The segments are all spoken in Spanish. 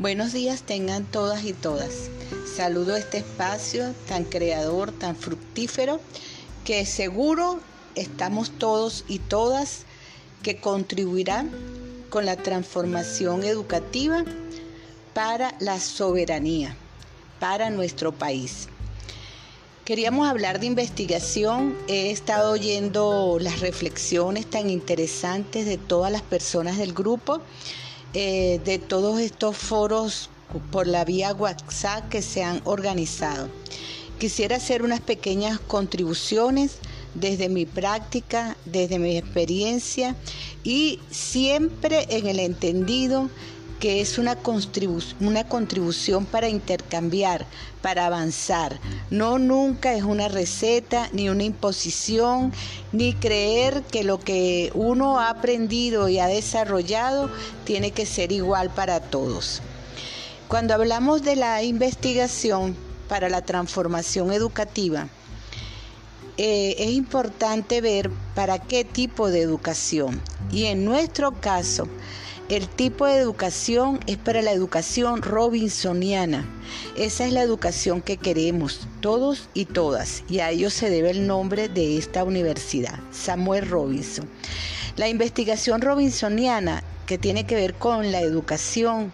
Buenos días tengan todas y todas. Saludo este espacio tan creador, tan fructífero, que seguro estamos todos y todas que contribuirán con la transformación educativa para la soberanía, para nuestro país. Queríamos hablar de investigación. He estado oyendo las reflexiones tan interesantes de todas las personas del grupo eh, de todos estos foros por la vía WhatsApp que se han organizado. Quisiera hacer unas pequeñas contribuciones desde mi práctica, desde mi experiencia y siempre en el entendido que es una, una contribución para intercambiar, para avanzar. No nunca es una receta, ni una imposición, ni creer que lo que uno ha aprendido y ha desarrollado tiene que ser igual para todos. Cuando hablamos de la investigación para la transformación educativa, eh, es importante ver para qué tipo de educación. Y en nuestro caso, el tipo de educación es para la educación robinsoniana. Esa es la educación que queremos, todos y todas, y a ello se debe el nombre de esta universidad, Samuel Robinson. La investigación robinsoniana, que tiene que ver con la educación,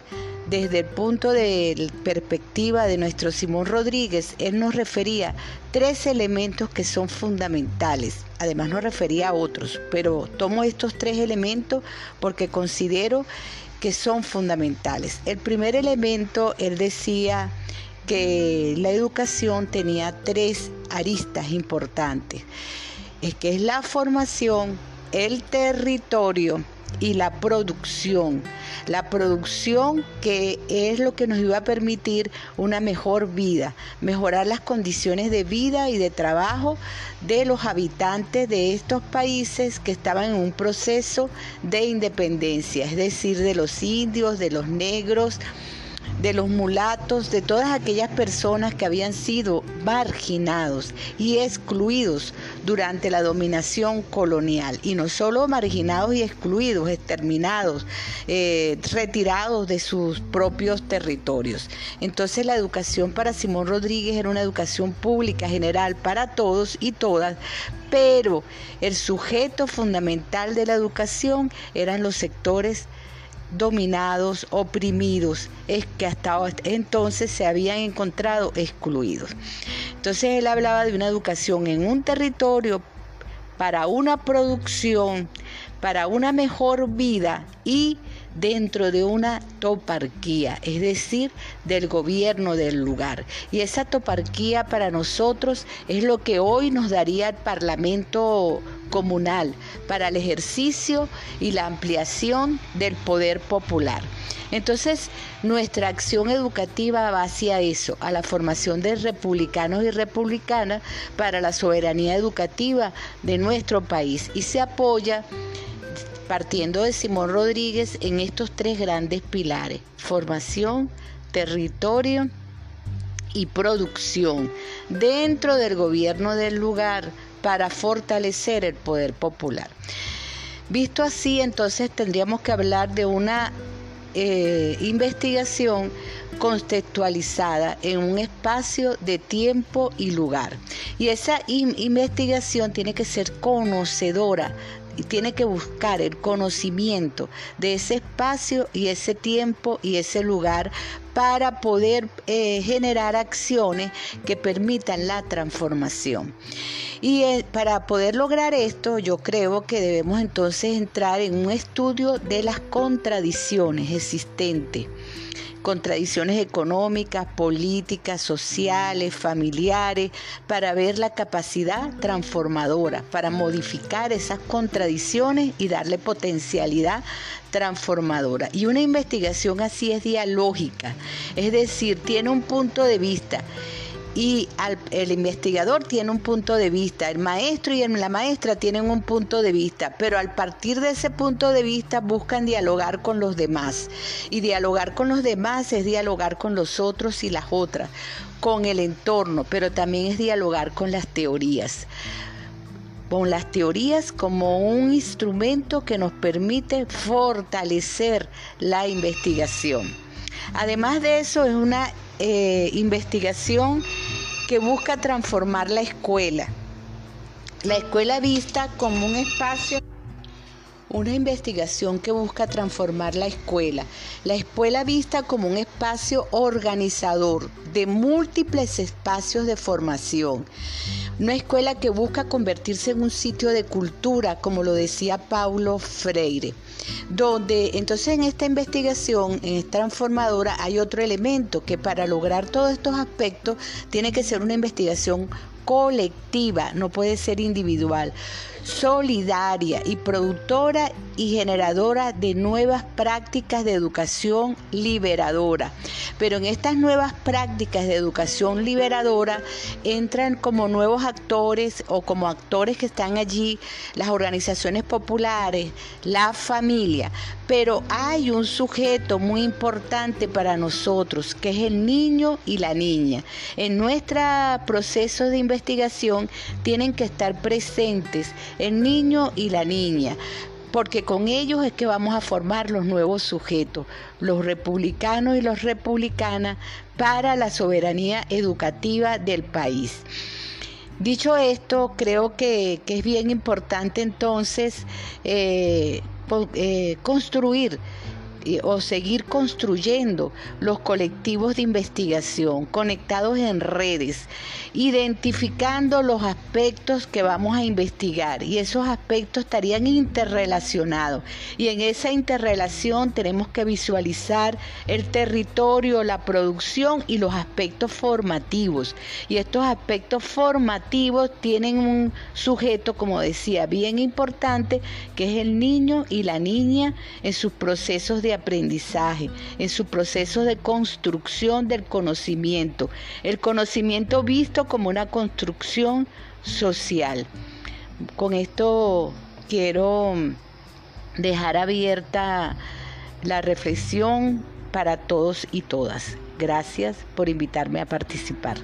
desde el punto de perspectiva de nuestro Simón Rodríguez, él nos refería tres elementos que son fundamentales. Además nos refería a otros, pero tomo estos tres elementos porque considero que son fundamentales. El primer elemento, él decía que la educación tenía tres aristas importantes, es que es la formación, el territorio y la producción. La producción que es lo que nos iba a permitir una mejor vida, mejorar las condiciones de vida y de trabajo de los habitantes de estos países que estaban en un proceso de independencia, es decir, de los indios, de los negros, de los mulatos, de todas aquellas personas que habían sido marginados y excluidos durante la dominación colonial. Y no solo marginados y excluidos, exterminados, eh, retirados de sus propios territorios. Entonces la educación para Simón Rodríguez era una educación pública general para todos y todas, pero el sujeto fundamental de la educación eran los sectores dominados, oprimidos, es que hasta entonces se habían encontrado excluidos. Entonces él hablaba de una educación en un territorio para una producción, para una mejor vida y dentro de una toparquía, es decir, del gobierno del lugar. Y esa toparquía para nosotros es lo que hoy nos daría el Parlamento comunal para el ejercicio y la ampliación del poder popular. Entonces, nuestra acción educativa va hacia eso, a la formación de republicanos y republicanas para la soberanía educativa de nuestro país y se apoya partiendo de Simón Rodríguez en estos tres grandes pilares, formación, territorio y producción, dentro del gobierno del lugar para fortalecer el poder popular. Visto así, entonces tendríamos que hablar de una eh, investigación contextualizada en un espacio de tiempo y lugar. Y esa investigación tiene que ser conocedora tiene que buscar el conocimiento de ese espacio y ese tiempo y ese lugar para poder eh, generar acciones que permitan la transformación. Y eh, para poder lograr esto, yo creo que debemos entonces entrar en un estudio de las contradicciones existentes contradicciones económicas, políticas, sociales, familiares, para ver la capacidad transformadora, para modificar esas contradicciones y darle potencialidad transformadora. Y una investigación así es dialógica, es decir, tiene un punto de vista y el investigador tiene un punto de vista, el maestro y la maestra tienen un punto de vista, pero al partir de ese punto de vista buscan dialogar con los demás. Y dialogar con los demás es dialogar con los otros y las otras, con el entorno, pero también es dialogar con las teorías con las teorías como un instrumento que nos permite fortalecer la investigación. Además de eso, es una eh, investigación que busca transformar la escuela. La escuela vista como un espacio una investigación que busca transformar la escuela. La escuela vista como un espacio organizador de múltiples espacios de formación. Una escuela que busca convertirse en un sitio de cultura, como lo decía Paulo Freire. Donde entonces en esta investigación, en transformadora, hay otro elemento que para lograr todos estos aspectos tiene que ser una investigación colectiva, no puede ser individual solidaria y productora y generadora de nuevas prácticas de educación liberadora. Pero en estas nuevas prácticas de educación liberadora entran como nuevos actores o como actores que están allí las organizaciones populares, la familia. Pero hay un sujeto muy importante para nosotros, que es el niño y la niña. En nuestro proceso de investigación tienen que estar presentes el niño y la niña, porque con ellos es que vamos a formar los nuevos sujetos, los republicanos y las republicanas, para la soberanía educativa del país. Dicho esto, creo que, es bien importante entonces eh, eh, construir o seguir construyendo los colectivos de investigación conectados en redes, identificando los aspectos que vamos a investigar. Y esos aspectos estarían interrelacionados. Y en esa interrelación tenemos que visualizar el territorio, la producción y los aspectos formativos. Y estos aspectos formativos tienen un sujeto, como decía, bien importante que es el niño y la niña en sus procesos de aprendizaje, en su proceso de construcción del conocimiento, el conocimiento visto como una construcción social. Con esto quiero dejar abierta la reflexión para todos y todas. Gracias por invitarme a participar.